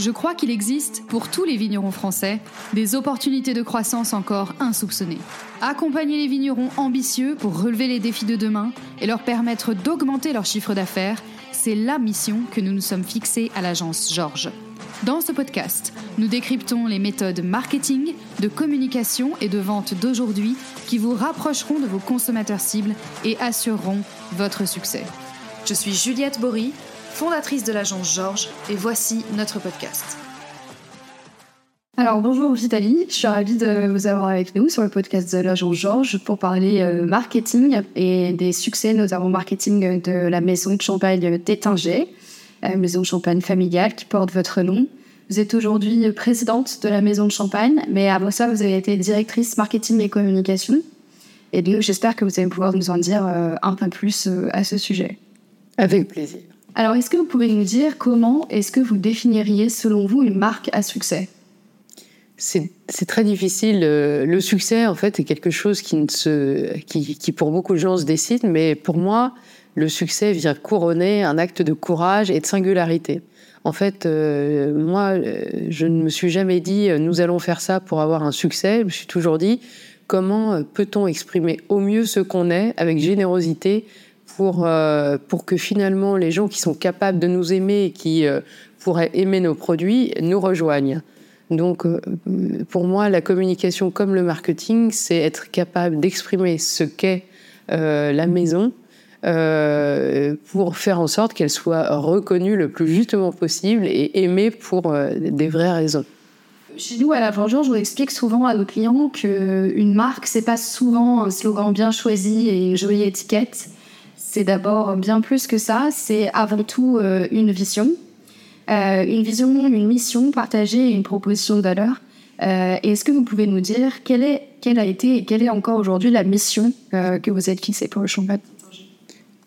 Je crois qu'il existe, pour tous les vignerons français, des opportunités de croissance encore insoupçonnées. Accompagner les vignerons ambitieux pour relever les défis de demain et leur permettre d'augmenter leur chiffre d'affaires, c'est la mission que nous nous sommes fixés à l'agence Georges. Dans ce podcast, nous décryptons les méthodes marketing, de communication et de vente d'aujourd'hui qui vous rapprocheront de vos consommateurs cibles et assureront votre succès. Je suis Juliette Bory, fondatrice de l'agence Georges, et voici notre podcast. Alors bonjour Vitaly, je suis ravie de vous avoir avec nous sur le podcast de l'agence Georges pour parler euh, marketing et des succès, notamment marketing de la maison de champagne d'Étinger, la maison de champagne familiale qui porte votre nom. Vous êtes aujourd'hui présidente de la maison de champagne, mais avant ça, vous avez été directrice marketing et communication. Et donc, j'espère que vous allez pouvoir nous en dire euh, un peu plus euh, à ce sujet. Avec plaisir. Alors, est-ce que vous pouvez nous dire comment est-ce que vous définiriez, selon vous, une marque à succès? C'est très difficile. Euh, le succès, en fait, est quelque chose qui, pour beaucoup de gens, se décide, mais pour moi, le succès vient couronner un acte de courage et de singularité. En fait, euh, moi, euh, je ne me suis jamais dit nous allons faire ça pour avoir un succès. Je me suis toujours dit comment peut-on exprimer au mieux ce qu'on est avec générosité pour, pour que finalement les gens qui sont capables de nous aimer et qui pourraient aimer nos produits nous rejoignent. Donc, euh, pour moi, la communication comme le marketing, c'est être capable d'exprimer ce qu'est euh, la maison euh, pour faire en sorte qu'elle soit reconnue le plus justement possible et aimée pour des vraies raisons. Chez nous, à la Vengeance, je vous explique souvent à nos clients qu'une marque, c'est pas souvent un slogan bien choisi et une jolie étiquette. C'est d'abord bien plus que ça. C'est avant tout une vision, euh, une vision, une mission partagée une proposition de valeur. Euh, Est-ce que vous pouvez nous dire quelle, est, quelle a été et quelle est encore aujourd'hui la mission euh, que vous êtes fixée pour le champagne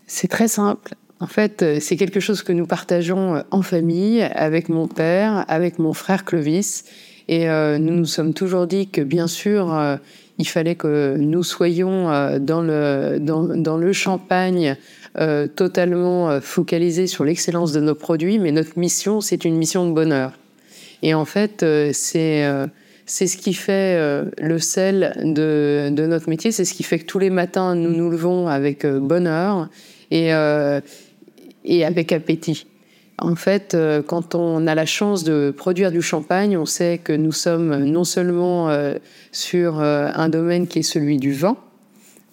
C'est très simple. En fait, euh, c'est quelque chose que nous partageons en famille, avec mon père, avec mon frère Clovis. Et euh, nous nous sommes toujours dit que, bien sûr, euh, il fallait que nous soyons dans, le, dans, le champagne euh, totalement euh, focalisé sur l'excellence de nos produits, mais notre mission, c'est une mission de bonheur. Et en fait, euh, c'est c'est ce qui fait le sel de, de notre métier, c'est ce qui fait que tous les matins, nous nous levons avec bonheur et, et avec appétit. En fait, quand on a la chance de produire du champagne, on sait que nous sommes non seulement sur un domaine qui est celui du vin,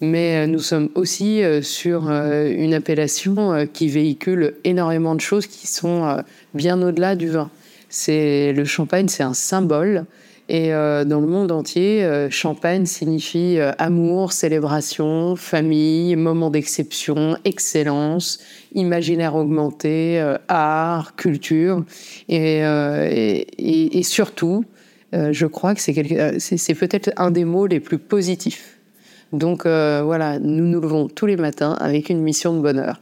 mais euh, nous sommes aussi euh, sur euh, une appellation qui véhicule énormément de choses qui sont bien au-delà du vin. C'est le champagne, c'est un symbole. Et dans le monde entier, champagne signifie amour, célébration, famille, moment d'exception, excellence, imaginaire augmenté, art, culture. Et, surtout, je crois que c'est peut-être un des mots les plus positifs donc euh, voilà, nous nous levons tous les matins avec une mission de bonheur.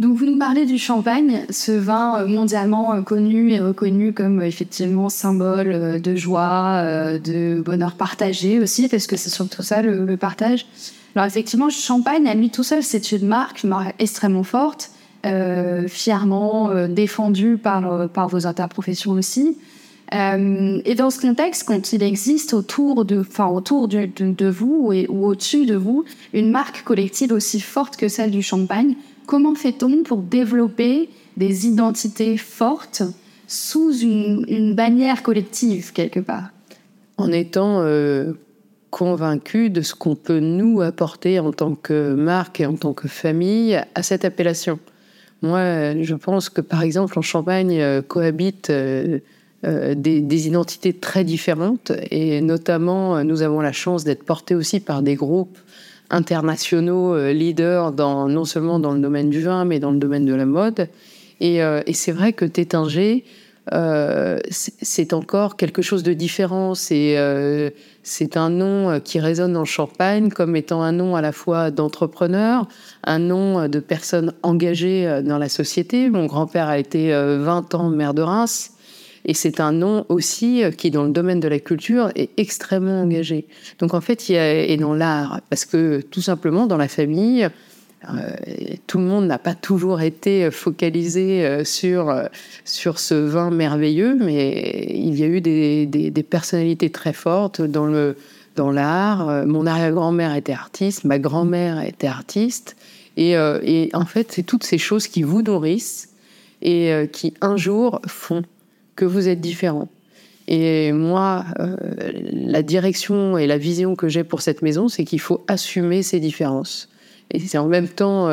Donc vous nous parlez du champagne, ce vin euh, mondialement euh, connu et reconnu comme effectivement symbole de joie, de bonheur partagé aussi, parce que c'est surtout ça le, partage? Alors effectivement, champagne à lui tout seul, c'est une marque, extrêmement forte, fièrement défendue par, par vos interprofessions aussi. Euh, et dans ce contexte, quand il existe autour de, enfin autour de, de, vous et, ou au-dessus de vous, une marque collective aussi forte que celle du champagne, comment fait-on pour développer des identités fortes sous une, bannière collective quelque part En étant euh, convaincu de ce qu'on peut nous apporter en tant que marque et en tant que famille à cette appellation. Moi, je pense que par exemple en Champagne euh, cohabite euh, euh, des, identités très différentes et notamment nous avons la chance d'être portés aussi par des groupes internationaux euh, leaders dans, non seulement dans le domaine du vin mais dans le domaine de la mode et, et c'est vrai que Tétinger c'est encore quelque chose de différent c'est c'est un nom qui résonne en Champagne comme étant un nom à la fois d'entrepreneur, un nom de personne engagée dans la société. Mon grand-père a été 20 ans maire de Reims. Et c'est un nom aussi euh, qui, dans le domaine de la culture, est extrêmement engagé. Donc en fait, il y a, et dans l'art, parce que tout simplement, dans la famille, tout le monde n'a pas toujours été focalisé sur, sur ce vin merveilleux, mais il y a eu des, des personnalités très fortes dans le dans l'art. Mon arrière-grand-mère était artiste, ma grand-mère était artiste. Euh, et, en fait, c'est toutes ces choses qui vous nourrissent et euh, qui un jour font que vous êtes différent. Et moi, euh, la direction et la vision que j'ai pour cette maison, c'est qu'il faut assumer ces différences. Et c'est en même temps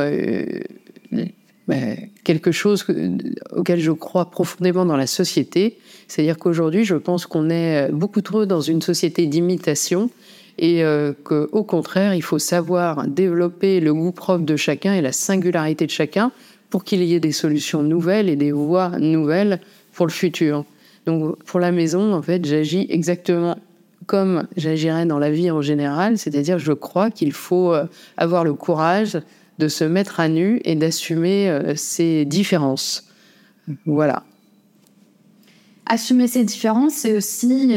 ben, quelque chose auquel je crois profondément dans la société. C'est-à-dire qu'aujourd'hui, je pense qu'on est beaucoup trop dans une société d'imitation et euh, qu'au contraire, il faut savoir développer le goût propre de chacun et la singularité de chacun pour qu'il y ait des solutions nouvelles et des voies nouvelles pour le futur. Donc pour la maison, en fait, j'agis exactement comme j'agirais dans la vie en général, c'est-à-dire je crois qu'il faut euh, avoir le courage de se mettre à nu et d'assumer euh, ses différences. Voilà. Assumer ses différences, c'est aussi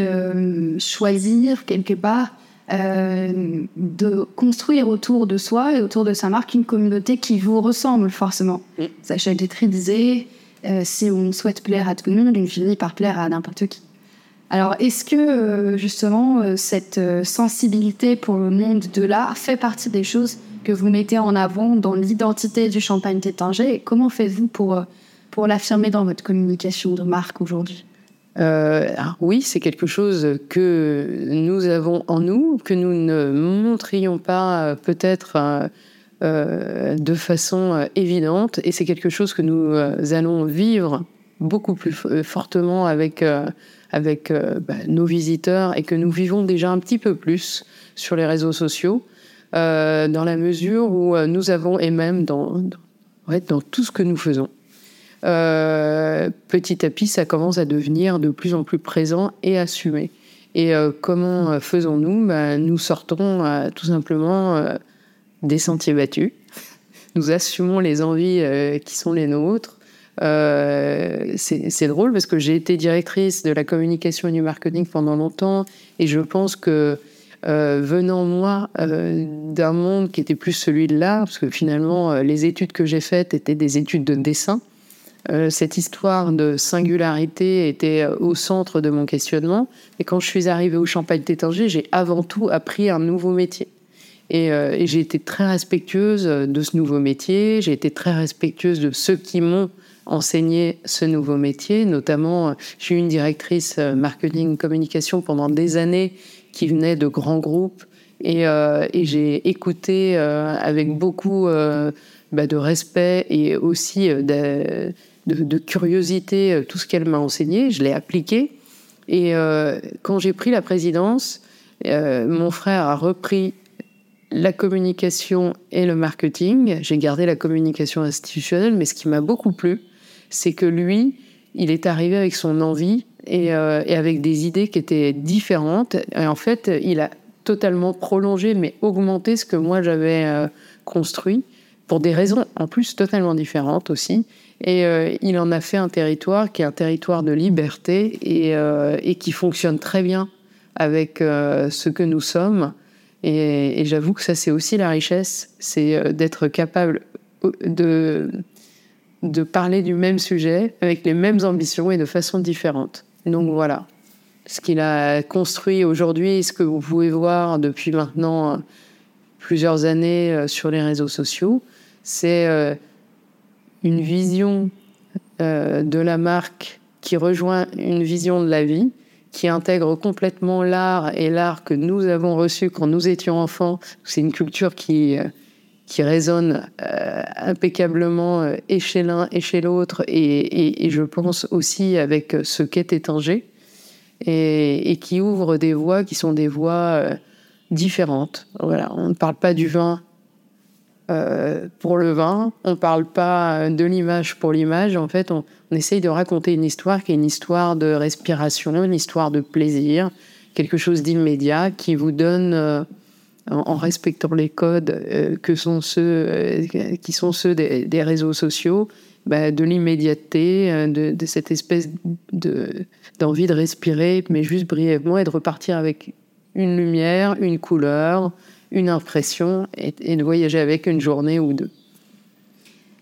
choisir quelque part euh, de construire autour de soi et autour de sa marque une communauté qui vous ressemble forcément. Mm. Sacha Guitry disait euh, si on souhaite plaire à tout le monde, on finit par plaire à n'importe qui. Alors, est-ce que euh, justement cette sensibilité pour le monde de l'art fait partie des choses que vous mettez en avant dans l'identité du champagne tétinger comment faites-vous pour, pour l'affirmer dans votre communication de marque aujourd'hui? Euh, oui, c'est quelque chose que nous avons en nous, que nous ne montrions pas euh, peut-être euh, de façon évidente, et c'est quelque chose que nous allons vivre beaucoup plus fortement avec, avec bah, nos visiteurs et que nous vivons déjà un petit peu plus sur les réseaux sociaux, dans la mesure où nous avons, et même dans, dans tout ce que nous faisons, euh, petit à petit, ça commence à devenir de plus en plus présent et assumé. Et euh, comment euh, faisons-nous? Ben, Nous sortons tout simplement des sentiers battus. Nous assumons les envies qui sont les nôtres. c'est drôle parce que j'ai été directrice de la communication et du marketing pendant longtemps et je pense que venant moi d'un monde qui était plus celui de l'art, parce que finalement les études que j'ai faites étaient des études de dessin, euh, cette histoire de singularité était euh, au centre de mon questionnement. Et quand je suis arrivée au Champagne Tétanger, j'ai avant tout appris un nouveau métier. Euh, et, j'ai été très respectueuse de ce nouveau métier. J'ai été très respectueuse de ceux qui m'ont enseigné ce nouveau métier. Notamment, j'ai eu une directrice marketing communication pendant des années qui venait de grands groupes. Et, j'ai écouté avec beaucoup bah, de respect et aussi de, curiosité euh, tout ce qu'elle m'a enseigné. Je l'ai appliqué. Et euh, quand j'ai pris la présidence, euh, mon frère a repris la communication et le marketing. J'ai gardé la communication institutionnelle, mais ce qui m'a beaucoup plu, c'est que lui, il est arrivé avec son envie et, et, avec des idées qui étaient différentes. Et en fait, il a totalement prolongé, mais augmenté ce que moi j'avais construit, pour des raisons en plus totalement différentes aussi. Et euh, il en a fait un territoire qui est un territoire de liberté et, euh, et qui fonctionne très bien avec euh, ce que nous sommes. Et, j'avoue que ça, c'est aussi la richesse, c'est d'être capable de, de parler du même sujet avec les mêmes ambitions et de façon différente. Donc voilà, ce qu'il a construit aujourd'hui, ce que vous pouvez voir depuis maintenant plusieurs années sur les réseaux sociaux, c'est une vision euh, de la marque qui rejoint une vision de la vie, qui intègre complètement l'art et l'art que nous avons reçu quand nous étions enfants. C'est une culture qui, euh, qui résonne euh, impeccablement et chez l'un et chez l'autre, et, je pense aussi avec ce qu'est Étanger, et, et, qui ouvre des voies qui sont des voies différentes. Voilà, on ne parle pas du vin euh, pour le vin. On ne parle pas de l'image pour l'image. En fait, on, essaye de raconter une histoire qui est une histoire de respiration, une histoire de plaisir, quelque chose d'immédiat qui vous donne, euh, en, respectant les codes euh, que sont ceux, qui sont ceux des, réseaux sociaux, bah, de l'immédiateté, de, de, cette espèce d'envie de respirer, mais juste brièvement, et de repartir avec une lumière, une couleur, une impression et, de voyager avec une journée ou deux.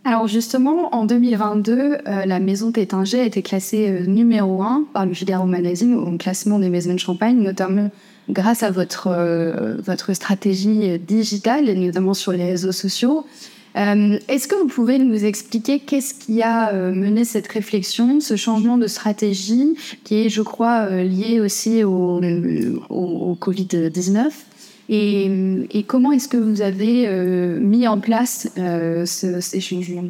Alors justement, en 2022, euh, la maison Tétinger a été classée euh, numéro 1 par le Figaro Magazine au classement des maisons de champagne, notamment grâce à votre, euh, votre stratégie digitale, et notamment sur les réseaux sociaux. Est-ce que vous pouvez nous expliquer qu'est-ce qui a mené cette réflexion, ce changement de stratégie qui est, je crois, lié aussi au, au Covid-19 et, comment est-ce que vous avez euh, mis en place euh, ces changements?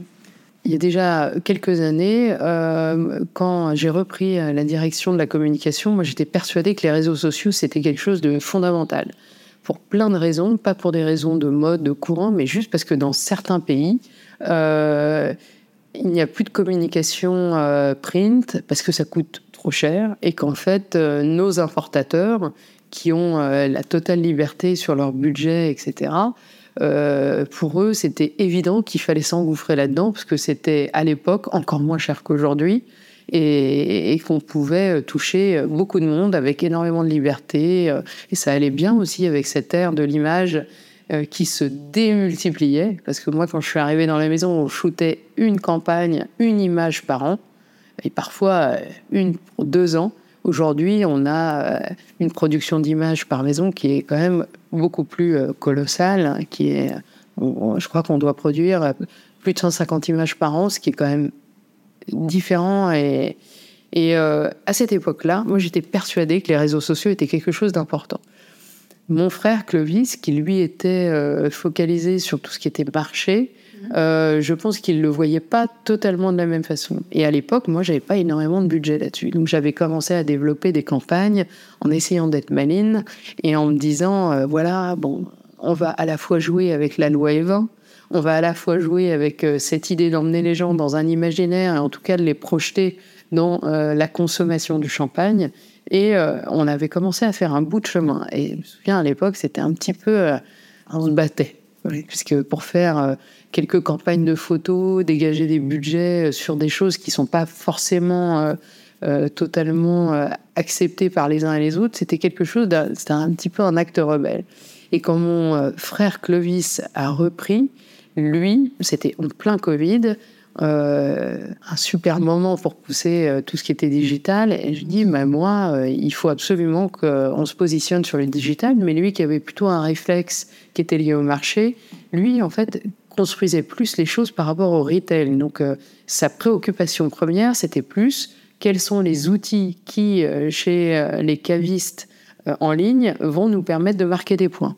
Il y a déjà quelques années, euh, quand j'ai repris la direction de la communication, moi j'étais persuadée que les réseaux sociaux c'était quelque chose de fondamental. Pour plein de raisons, pas pour des raisons de mode, de courant, mais juste parce que dans certains pays, il n'y a plus de communication print parce que ça coûte trop cher et qu'en fait nos importateurs qui ont euh, la totale liberté sur leur budget, etc. Euh, pour eux, c'était évident qu'il fallait s'engouffrer là-dedans, parce que c'était à l'époque encore moins cher qu'aujourd'hui, et, qu'on pouvait toucher beaucoup de monde avec énormément de liberté. Et ça allait bien aussi avec cette ère de l'image euh, qui se démultipliait, parce que moi, quand je suis arrivée dans la maison, on shootait une campagne, une image par an, et parfois une pour deux ans. Aujourd'hui, on a euh, une production d'images par maison qui est quand même beaucoup plus euh, colossale, hein, qui est, je crois qu'on doit produire euh, plus de 150 images par an, ce qui est quand même différent. Et, et à cette époque-là, moi, j'étais persuadée que les réseaux sociaux étaient quelque chose d'important. Mon frère Clovis, qui lui était focalisé sur tout ce qui était marché, euh, je pense qu'il le voyait pas totalement de la même façon. Et à l'époque, moi, j'avais pas énormément de budget là-dessus. Donc, j'avais commencé à développer des campagnes en essayant d'être maline et en me disant, euh, voilà, bon, on va à la fois jouer avec la loi Evin, on va à la fois jouer avec euh, cette idée d'emmener les gens dans un imaginaire et en tout cas de les projeter dans la consommation du champagne. Et on avait commencé à faire un bout de chemin. Et je me souviens, à l'époque, c'était un petit peu... on se battait. Puisque pour faire quelques campagnes de photos, dégager des budgets euh, sur des choses qui ne sont pas forcément euh, euh, totalement acceptées par les uns et les autres, c'était quelque chose, c'était un petit peu un acte rebelle. Et quand mon frère Clovis a repris, lui, c'était en plein Covid, un super moment pour pousser tout ce qui était digital. Et je dis, bah, moi, il faut absolument qu'on se positionne sur le digital. Mais lui, qui avait plutôt un réflexe qui était lié au marché, lui, en fait, construisait plus les choses par rapport au retail. Donc, euh, sa préoccupation première, c'était plus quels sont les outils qui, euh, chez euh, les cavistes en ligne, vont nous permettre de marquer des points.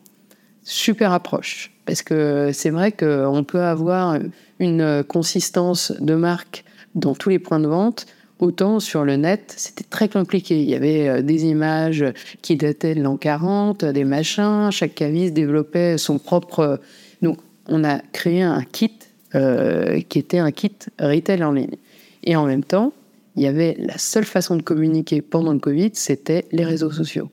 Super approche, parce que c'est vrai qu'on peut avoir une consistance de marque dans tous les points de vente. Autant sur le net, c'était très compliqué. Il y avait des images qui dataient de l'an 40, des machins. Chaque caviste développait son propre. Donc, on a créé un kit euh, qui était un kit retail en ligne. Et en même temps, il y avait la seule façon de communiquer pendant le Covid, c'était les réseaux sociaux.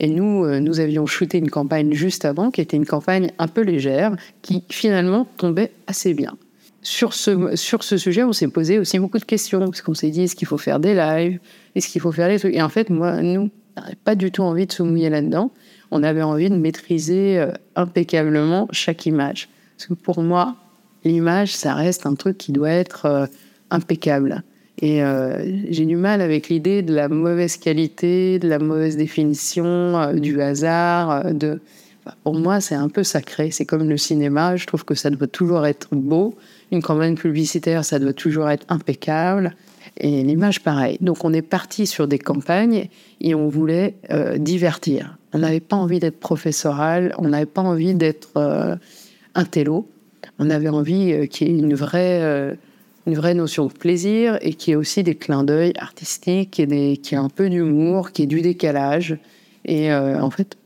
Et nous, euh, nous avions shooté une campagne juste avant, qui était une campagne un peu légère, qui finalement tombait assez bien. Sur ce, sujet, on s'est posé aussi beaucoup de questions, parce qu'on s'est dit, est-ce qu'il faut faire des lives? Est-ce qu'il faut faire des trucs? Et en fait, moi, nous, on n'avait pas du tout envie de se mouiller là-dedans. On avait envie de maîtriser euh, impeccablement chaque image. Parce que pour moi, l'image, ça reste un truc qui doit être euh, impeccable. Et euh, j'ai du mal avec l'idée de la mauvaise qualité, de la mauvaise définition, euh, du hasard. de... pour moi, c'est un peu sacré. C'est comme le cinéma. Je trouve que ça doit toujours être beau. Une campagne publicitaire, ça doit toujours être impeccable. Et l'image, pareil. Donc, on est parti sur des campagnes et on voulait divertir. On n'avait pas envie d'être professoral. On n'avait pas envie d'être un télo. On avait envie euh, qu'il y ait une vraie, euh, une vraie notion de plaisir et qu'il y ait aussi des clins d'œil artistiques, et y ait un peu d'humour, qu'il y ait du décalage. Et euh, en fait,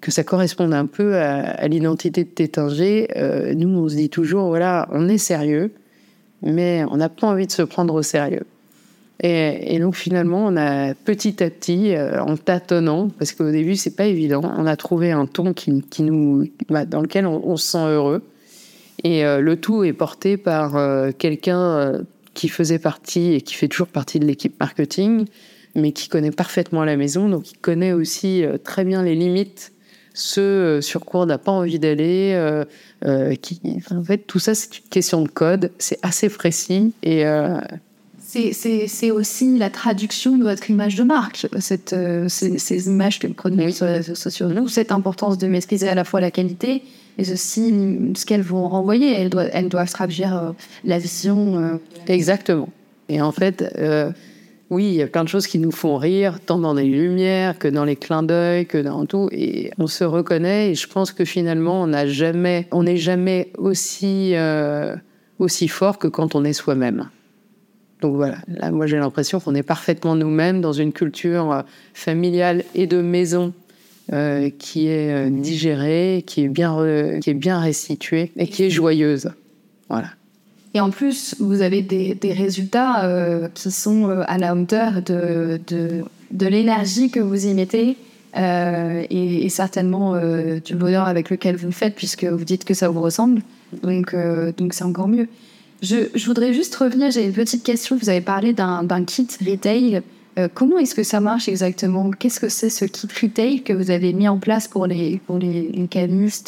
que ça corresponde un peu à, l'identité de Tétinger. nous, on se dit toujours, voilà, on est sérieux, mais on n'a pas envie de se prendre au sérieux. Et, donc finalement, on a petit à petit, euh, en tâtonnant, parce qu'au début c'est pas évident, on a trouvé un ton qui, qui nous, bah, dans lequel on, se sent heureux. Et euh, le tout est porté par euh, quelqu'un qui faisait partie et qui fait toujours partie de l'équipe marketing, mais qui connaît parfaitement la maison, donc il connaît aussi très bien les limites ce sur quoi on n'a pas envie d'aller. qui, en fait, tout ça, c'est une question de code. C'est assez précis et c'est aussi la traduction de votre image de marque, cette, ces, images que prenez sur les réseaux sociaux. Nous, cette importance de maîtriser à la fois la qualité et aussi ce qu'elles vont renvoyer. Elles doivent, elles doivent traduire la vision. Exactement. Et en fait, oui, il y a plein de choses qui nous font rire, tant dans les lumières que dans les clins d'œil, que dans tout. Et on se reconnaît. Et je pense que finalement, on n'a jamais, on n'est jamais aussi euh, aussi fort que quand on est soi-même. Donc voilà, là, moi j'ai l'impression qu'on est parfaitement nous-mêmes dans une culture euh, familiale et de maison euh, qui est digérée, qui est bien, qui est bien restituée et qui est joyeuse. Voilà. Et en plus, vous avez des, résultats euh, qui sont euh, à la hauteur de, de, l'énergie que vous y mettez euh, et, certainement euh, du bonheur avec lequel vous le faites, puisque vous dites que ça vous ressemble. Donc, euh, donc c'est encore mieux. Je, voudrais juste revenir, j'ai une petite question. Vous avez parlé d'un kit retail euh, comment est-ce que ça marche exactement? Qu'est-ce que c'est ce kit retail que vous avez mis en place pour les, pour les,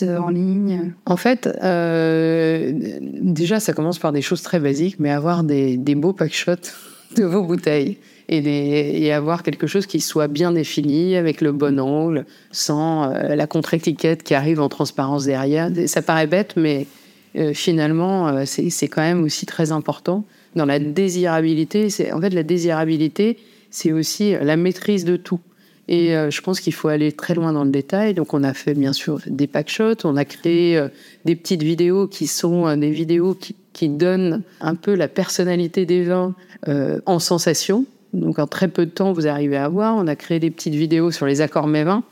euh, en ligne? En fait, euh, déjà, ça commence par des choses très basiques, mais avoir des, des beaux packshots de vos bouteilles et, et, avoir quelque chose qui soit bien défini, avec le bon angle, sans la contre-étiquette qui arrive en transparence derrière. Ça paraît bête, mais finalement, c'est quand même aussi très important. Dans la désirabilité, en fait la désirabilité, c'est aussi la maîtrise de tout. Et euh, je pense qu'il faut aller très loin dans le détail. Donc, on a fait bien sûr des packshots, on a créé euh, des petites vidéos qui sont euh, des vidéos qui, donnent un peu la personnalité des vins euh, en sensation. Donc, en très peu de temps, vous arrivez à voir. On a créé des petites vidéos sur les accords vins.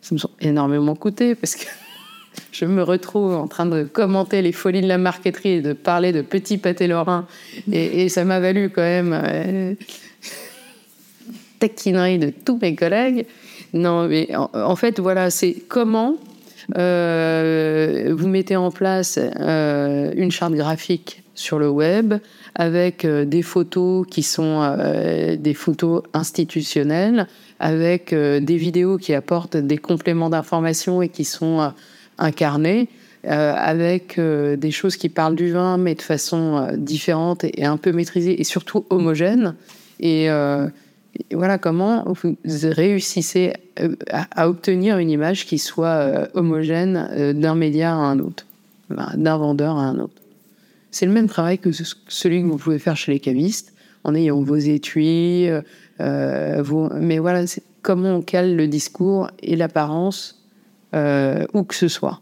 Ça me sont énormément coûté parce que je me retrouve en train de commenter les folies de la marqueterie et de parler de petits pâtés lorrains. Et, ça m'a valu quand même. Euh, taquinerie de tous mes collègues. Non, mais en, fait, voilà, c'est comment euh, vous mettez en place euh, une charte graphique sur le web avec euh, des photos qui sont euh, des photos institutionnelles, avec euh, des vidéos qui apportent des compléments d'information et qui sont euh, incarnées. avec des choses qui parlent du vin, mais de façon différente et, et, un peu maîtrisée et surtout homogène. Et voilà comment vous réussissez euh, à, à, obtenir une image qui soit euh, homogène euh, d'un média à un autre, d'un vendeur à un autre. C'est le même travail que celui que vous pouvez faire chez les cavistes, en ayant vos étuis, euh, vos... mais voilà, c'est comment on cale le discours et l'apparence où que ce soit.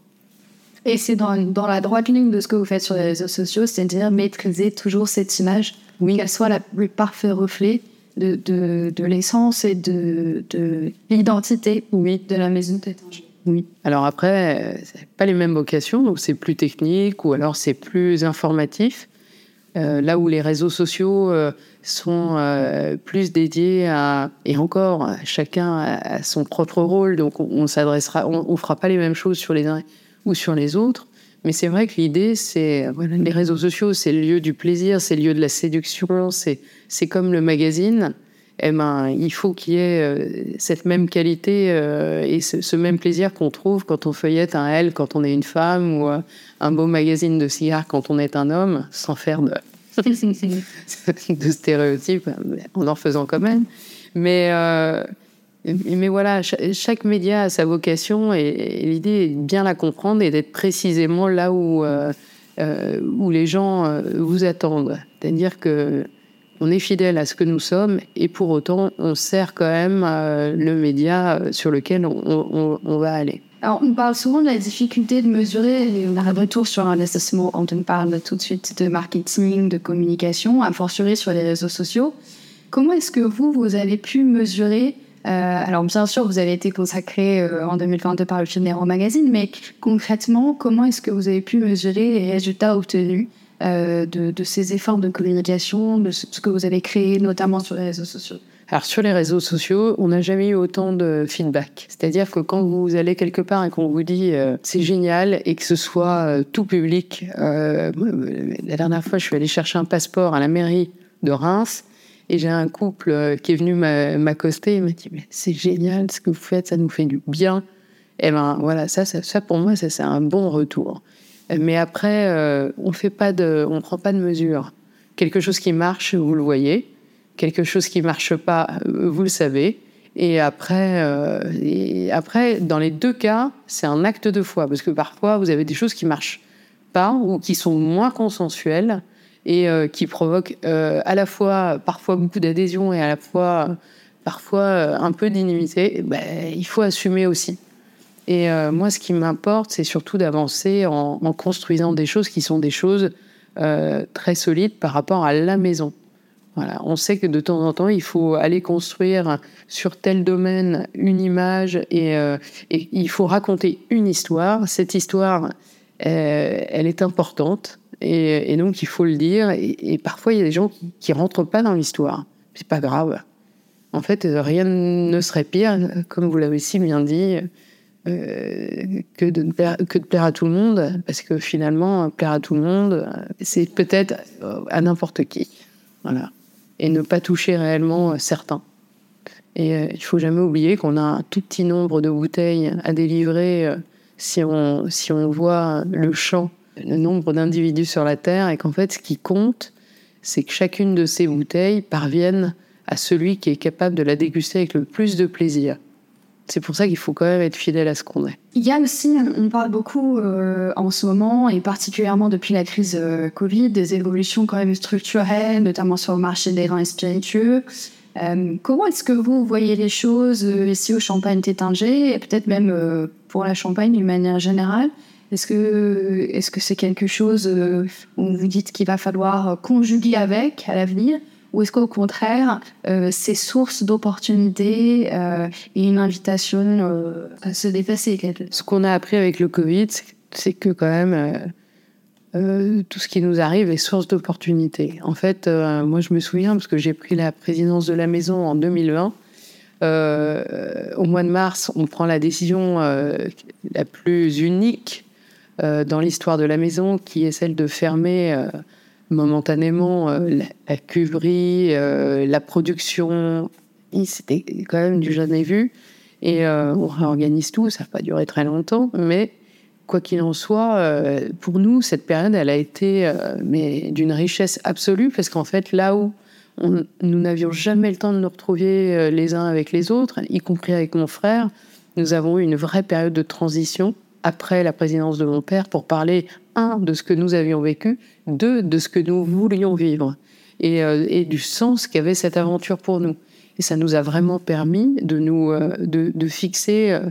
Et c'est dans, dans, la droite ligne de ce que vous faites sur les réseaux sociaux, c'est-à-dire maîtriser toujours cette image, oui. qu'elle soit la plus parfait reflet de, de, l'essence et de, de l'identité oui. de la maison d'étanche. Oui. Alors après, c'est pas les mêmes vocations, donc c'est plus technique ou alors c'est plus informatif. Euh, là où les réseaux sociaux euh, sont euh, plus dédiés à et encore chacun a son propre rôle, donc on, on s'adressera, on, on fera pas les mêmes choses sur les uns ou sur les autres. Mais c'est vrai que l'idée, c'est voilà, les réseaux sociaux, c'est le lieu du plaisir, c'est le lieu de la séduction, c'est c'est comme le magazine. Eh ben, il faut qu'il y ait euh, cette même qualité euh, et ce, même plaisir qu'on trouve quand on feuillette un L quand on est une femme ou euh, un beau magazine de cigares quand on est un homme, sans faire de, de stéréotypes, en en faisant quand même. Mais euh, mais voilà, chaque média a sa vocation et, l'idée est de bien la comprendre et d'être précisément là où, euh, euh, où les gens euh, vous attendent. C'est-à-dire que on est fidèle à ce que nous sommes et pour autant on sert quand même euh, le média sur lequel on, va aller. Alors on parle souvent de la difficulté de mesurer, a un retour sur investissement quand on parle tout de suite de marketing, de communication, à fortiori sur les réseaux sociaux. Comment est-ce que vous, vous avez pu mesurer alors bien sûr, vous avez été consacré euh, en 2022 par le Figaro Magazine, mais concrètement, comment est-ce que vous avez pu mesurer les résultats obtenus euh, de, de, ces efforts de communication, de ce que vous avez créé, notamment sur les réseaux sociaux? Alors sur les réseaux sociaux, on n'a jamais eu autant de feedback. C'est-à-dire que quand vous allez quelque part et qu'on vous dit euh, c'est génial et que ce soit euh, tout public, euh, la dernière fois je suis allée chercher un passeport à la mairie de Reims et j'ai un couple euh, qui est venu m'accoster. Il m'a dit c'est génial ce que vous faites, ça nous fait du bien. Et eh ben voilà, ça, ça, pour moi, ça c'est un bon retour. Mais après, euh, on fait prend pas de mesures. Quelque chose qui marche, vous le voyez. Quelque chose qui marche pas, euh, vous le savez. Et après, et après, dans les deux cas, c'est un acte de foi, parce que parfois, vous avez des choses qui marchent pas ou qui sont moins consensuelles et euh, qui provoquent euh, à la fois parfois beaucoup d'adhésion et à la fois parfois un peu d'inimité. Ben, il faut assumer aussi. Et moi, ce qui m'importe, c'est surtout d'avancer en, construisant des choses qui sont des choses très solides par rapport à la maison. Voilà, on sait que de temps en temps, il faut aller construire sur tel domaine une image et, euh, il faut raconter une histoire. Cette histoire, euh, elle est importante et, donc il faut le dire. Et, parfois, il y a des gens qui, ne rentrent pas dans l'histoire. C'est pas grave. En fait, rien ne serait pire, comme vous l'avez si bien dit, euh, que, de plaire, à tout le monde, parce que finalement, plaire à tout le monde, c'est peut-être à n'importe qui. Voilà et ne pas toucher réellement euh, certains. Et euh, il faut jamais oublier qu'on a un tout petit nombre de bouteilles à délivrer euh, si on voit le champ, le nombre d'individus sur la Terre, et qu'en fait, ce qui compte, c'est que chacune de ces bouteilles parvienne à celui qui est capable de la déguster avec le plus de plaisir. C'est pour ça qu'il faut quand même être fidèle à ce qu'on est. Il y a aussi, on parle beaucoup euh, en ce moment, et particulièrement depuis la crise euh, Covid, des évolutions quand même structurelles, notamment sur le marché des vins spiritueux. Euh, comment est-ce que vous voyez les choses ici au Champagne Tétinger, et peut-être même pour la Champagne d'une manière générale Est-ce que est-ce que c'est quelque chose où vous dites qu'il va falloir conjuguer avec à l'avenir ou est-ce qu'au contraire, euh, c'est source d'opportunités euh, et une invitation euh, à se dépasser Ce qu'on a appris avec le Covid, c'est que quand même, tout ce qui nous arrive est source d'opportunités. En fait, moi, je me souviens, parce que j'ai pris la présidence de la maison en 2020, au mois de mars, on prend la décision la plus unique dans l'histoire de la maison, qui est celle de fermer momentanément euh, la, cuverie, euh, la production. C'était quand même du jamais vu. Et euh, on réorganise tout, ça n'a pas duré très longtemps, mais quoi qu'il en soit, pour nous, cette période, elle a été d'une richesse absolue, parce qu'en fait, là où nous n'avions jamais le temps de nous retrouver les uns avec les autres, y compris avec mon frère, nous avons eu une vraie période de transition après la présidence de mon père pour parler, un, de ce que nous avions vécu, deux, de ce que nous voulions vivre et, euh, du sens qu'avait cette aventure pour nous. Et ça nous a vraiment permis de nous euh, de, fixer euh,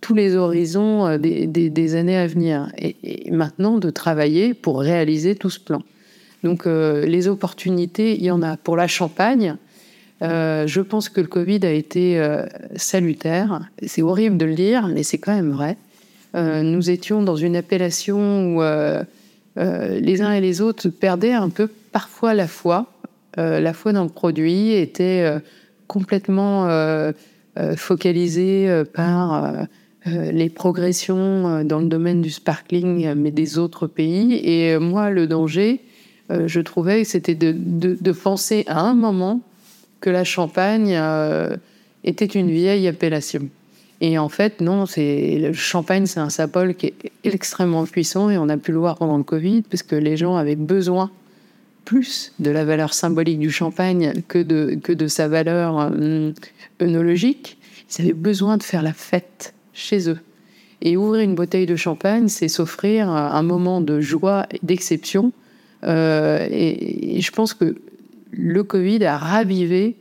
tous les horizons des, années à venir et, maintenant de travailler pour réaliser tout ce plan. Donc les opportunités, il y en a pour la Champagne. je pense que le Covid a été salutaire. C'est horrible de le dire, mais c'est quand même vrai. Euh, nous étions dans une appellation où euh, euh, les uns et les autres perdaient un peu parfois la foi. la foi dans le produit était complètement focalisée par les progressions dans le domaine du sparkling, mais des autres pays. Et moi, le danger, je trouvais, c'était de, de, penser à un moment que la Champagne était une vieille appellation. Et en fait, non, c'est le champagne, c'est un sapol qui est extrêmement puissant et on a pu le voir pendant le Covid parce que les gens avaient besoin plus de la valeur symbolique du champagne que de, que de sa valeur euh, œnologique. Ils avaient besoin de faire la fête chez eux. Et ouvrir une bouteille de champagne, c'est s'offrir un moment de joie et d'exception. Euh, et, je pense que le Covid a ravivé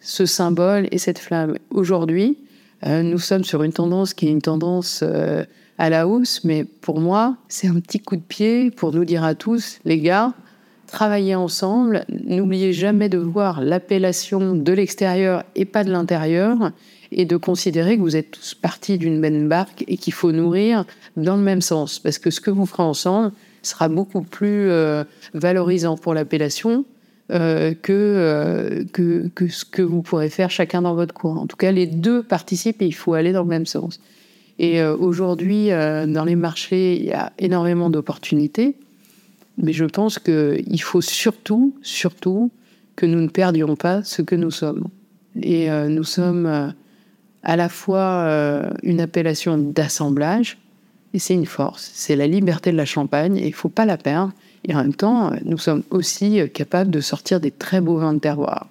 ce symbole et cette flamme. Aujourd'hui, nous sommes sur une tendance qui est une tendance euh, à la hausse, mais pour moi, c'est un petit coup de pied pour nous dire à tous, les gars, travaillez ensemble, n'oubliez jamais de voir l'appellation de l'extérieur et pas de l'intérieur, et de considérer que vous êtes tous partis d'une même barque et qu'il faut nourrir dans le même sens, parce que ce que vous ferez ensemble sera beaucoup plus euh, valorisant pour l'appellation euh, euh, que, que, ce que vous pourrez faire chacun dans votre coin. En tout cas, les deux participent et il faut aller dans le même sens. Et euh, aujourd'hui, dans les marchés, il y a énormément d'opportunités, mais je pense qu'il faut surtout, surtout, que nous ne perdions pas ce que nous sommes. Et nous sommes à la fois une appellation d'assemblage, et c'est une force. C'est la liberté de la Champagne, et il ne faut pas la perdre. Et en même temps, nous sommes aussi capables de sortir des très beaux vins de terroir.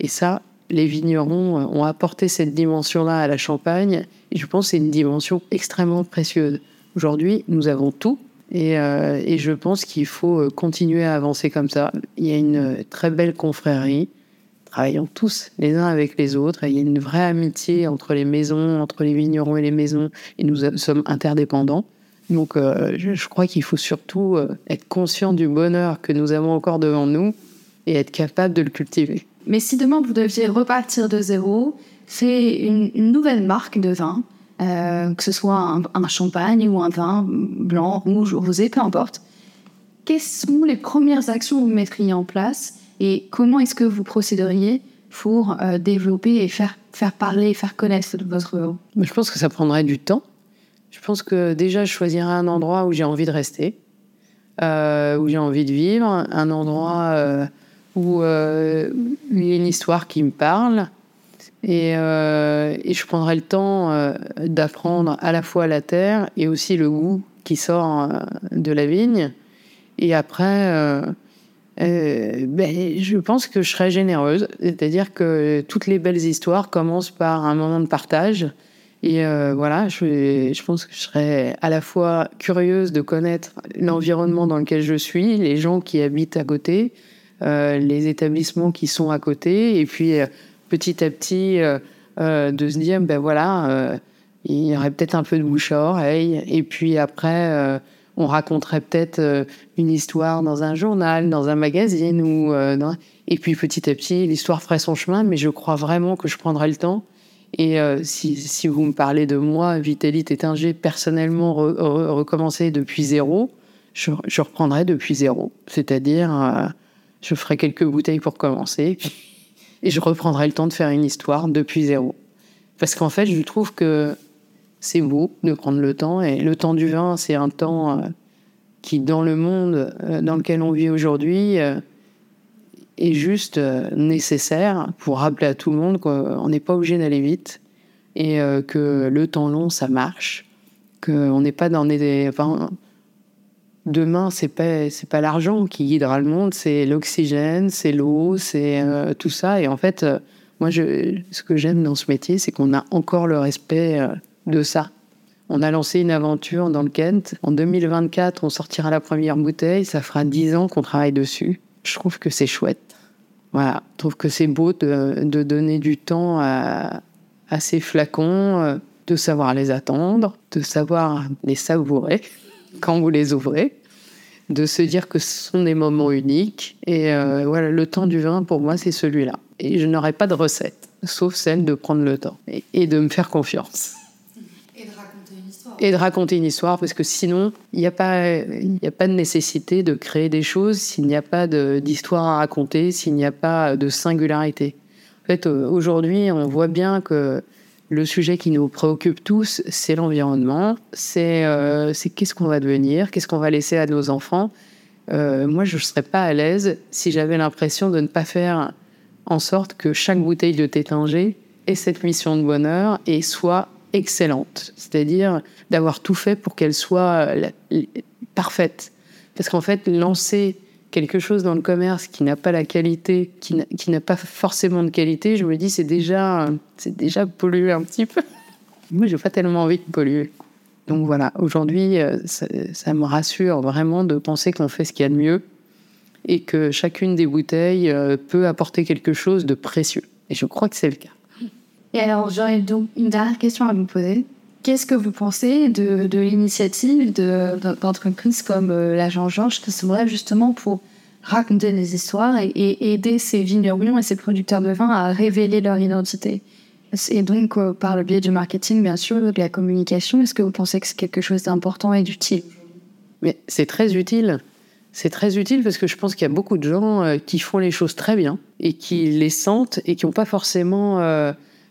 Et ça, les vignerons ont apporté cette dimension-là à la Champagne, et je pense que c'est une dimension extrêmement précieuse. Aujourd'hui, nous avons tout, et, euh, et je pense qu'il faut continuer à avancer comme ça. Il y a une très belle confrérie, travaillant tous les uns avec les autres, et il y a une vraie amitié entre les maisons, entre les vignerons et les maisons, et nous sommes interdépendants. Donc, euh, je, crois qu'il faut surtout euh, être conscient du bonheur que nous avons encore devant nous et être capable de le cultiver. Mais si demain vous deviez repartir de zéro, c'est une, nouvelle marque de vin, euh, que ce soit un, champagne ou un vin blanc, rouge, rosé, peu importe. Quelles sont les premières actions que vous mettriez en place et comment est-ce que vous procéderiez pour développer et faire, faire parler et faire connaître votre vin? Je pense que ça prendrait du temps je pense que déjà, je choisirais un endroit où j'ai envie de rester, euh, où j'ai envie de vivre, un endroit euh, où euh, il y a une histoire qui me parle. Et, je prendrai le temps d'apprendre à la fois la terre et aussi le goût qui sort de la vigne. Et après, ben, je pense que je serai généreuse. C'est-à-dire que toutes les belles histoires commencent par un moment de partage. Et euh, voilà, je, je, pense que je serais à la fois curieuse de connaître l'environnement dans lequel je suis, les gens qui habitent à côté, euh, les établissements qui sont à côté, et puis euh, petit à petit de se dire, ben voilà, il y aurait peut-être un peu de bouche à oreille, et puis après, on raconterait peut-être une histoire dans un journal, dans un magazine, ou et puis petit à petit, l'histoire ferait son chemin, mais je crois vraiment que je prendrai le temps et euh, si, vous me parlez de moi, Vitalit Tétinger, personnellement recommencer depuis zéro, je, je, reprendrai depuis zéro. C'est-à-dire, euh, je ferai quelques bouteilles pour commencer, et je reprendrai le temps de faire une histoire depuis zéro. Parce qu'en fait, je trouve que c'est beau de prendre le temps, et le temps du vin, c'est un temps euh, qui, dans le monde dans lequel on vit aujourd'hui, est juste euh, nécessaire pour rappeler à tout le monde qu'on n'est pas obligé d'aller vite et euh, que le temps long, ça marche, qu'on n'est pas dans des... Enfin, demain, c'est pas pas l'argent qui guidera le monde, c'est l'oxygène, c'est l'eau, c'est euh, tout ça. Et en fait, moi, je, ce que j'aime dans ce métier, c'est qu'on a encore le respect de ça. On a lancé une aventure dans le Kent. En 2024, on sortira la première bouteille. Ça fera dix ans qu'on travaille dessus je trouve que c'est chouette. Voilà, je trouve que c'est beau de, donner du temps à, ces flacons, euh, de savoir les attendre, de savoir les savourer quand vous les ouvrez, de se dire que ce sont des moments uniques. Et euh, voilà, le temps du vin, pour moi, c'est celui-là. Et je n'aurai pas de recette, sauf celle de prendre le temps et de me faire confiance et de raconter une histoire, parce que sinon, il n'y a, pas, a pas de nécessité de créer des choses s'il n'y a pas d'histoire à raconter, s'il n'y a pas de singularité. En fait, euh, aujourd'hui, on voit bien que le sujet qui nous préoccupe tous, c'est l'environnement, c'est euh, qu'est-ce qu'on va devenir, qu'est-ce qu'on va laisser à nos enfants. Euh, moi, je ne serais pas à l'aise si j'avais l'impression de ne pas faire en sorte que chaque bouteille de Tétinger ait cette mission de bonheur et soit excellente, c'est-à-dire d'avoir tout fait pour qu'elle soit euh, parfaite. Parce qu'en fait, lancer quelque chose dans le commerce qui n'a pas la qualité, qui n'a pas forcément de qualité, je me dis c'est déjà c'est déjà pollué un petit peu. Moi, j'ai pas tellement envie de polluer. Donc voilà, aujourd'hui, euh, ça, me rassure vraiment de penser qu'on fait ce qu'il y a de mieux et que chacune des bouteilles euh, peut apporter quelque chose de précieux. Et je crois que c'est le cas. Et alors, j'aurais donc une dernière question à vous poser. Qu'est-ce que vous pensez de, l'initiative d'entreprises comme euh, l'agent Georges qui serait justement pour raconter des histoires et, aider ces vignerons et ces producteurs de vin à révéler leur identité? Et donc, euh, par le biais du marketing, bien sûr, de la communication, est-ce que vous pensez que c'est quelque chose d'important et d'utile? Mais c'est très utile. C'est très utile parce que je pense qu'il y a beaucoup de gens euh, qui font les choses très bien et qui les sentent et qui n'ont pas forcément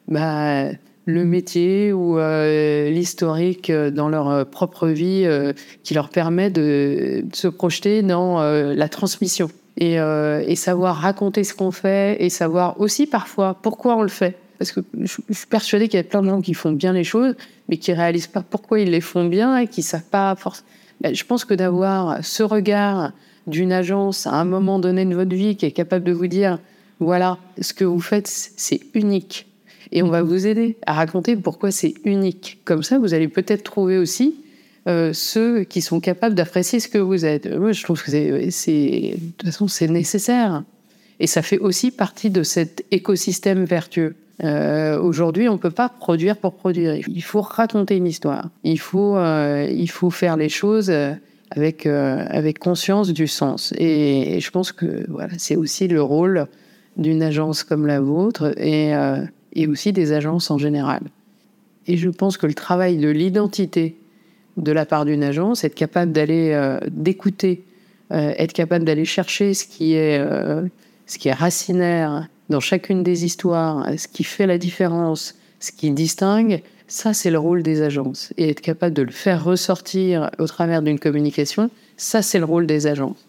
bah, le métier ou euh, l'historique euh, dans leur euh, propre vie qui leur permet de, se projeter dans la transmission et, et, savoir raconter ce qu'on fait et savoir aussi parfois pourquoi on le fait. Parce que je, suis persuadée qu'il y a plein de gens qui font bien les choses, mais qui réalisent pas pourquoi ils les font bien et qui savent pas force. Ben, je pense que d'avoir ce regard d'une agence à un moment donné de votre vie qui est capable de vous dire, voilà, ce que vous faites, c'est unique. Et on va vous aider à raconter pourquoi c'est unique. Comme ça, vous allez peut-être trouver aussi euh, ceux qui sont capables d'apprécier ce que vous êtes. Moi, je trouve que c'est, de toute façon, c'est nécessaire. Et ça fait aussi partie de cet écosystème vertueux. Euh, aujourd'hui, on ne peut pas produire pour produire. Il faut raconter une histoire. Il faut, euh, il faut faire les choses avec, euh, avec conscience du sens. Et, je pense que voilà, c'est aussi le rôle d'une agence comme la vôtre et, et aussi des agences en général. Et je pense que le travail de l'identité de la part d'une agence, être capable d'aller d'écouter, être capable d'aller chercher ce qui est ce qui est racinaire dans chacune des histoires, ce qui fait la différence, ce qui distingue, ça c'est le rôle des agences. Et être capable de le faire ressortir au travers d'une communication, ça c'est le rôle des agences.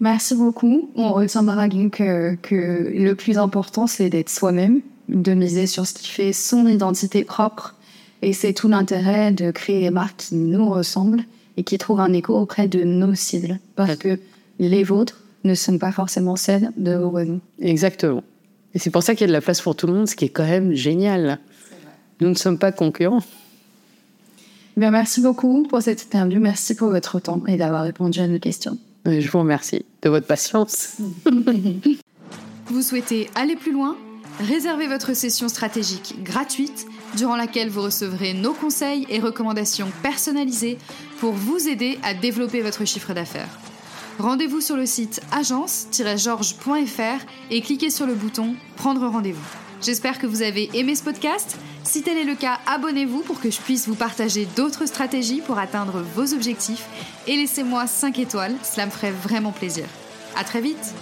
Merci beaucoup. On retiendra que, que le plus important c'est d'être soi-même, de miser sur ce qui fait son identité propre. Et c'est tout l'intérêt de créer des marques qui nous ressemblent et qui trouvent un écho auprès de nos cibles. Parce que les vôtres, ne sont pas forcément celles de vos voisins. Exactement. Et c'est pour ça qu'il y a de la place pour tout le monde, ce qui est quand même génial. Nous ne sommes pas concurrents. Bien, merci beaucoup pour cette interview. Merci pour votre temps et d'avoir répondu à nos questions. Je vous remercie de votre patience. vous souhaitez aller plus loin? Réservez votre session stratégique gratuite durant laquelle vous recevrez nos conseils et recommandations personnalisées pour vous aider à développer votre chiffre d'affaires. Rendez-vous sur le site agence-georges.fr et cliquez sur le bouton Prendre rendez-vous. J'espère que vous avez aimé ce podcast. Si tel est le cas, abonnez-vous pour que je puisse vous partager d'autres stratégies pour atteindre vos objectifs et laissez-moi 5 étoiles, cela me ferait vraiment plaisir. À très vite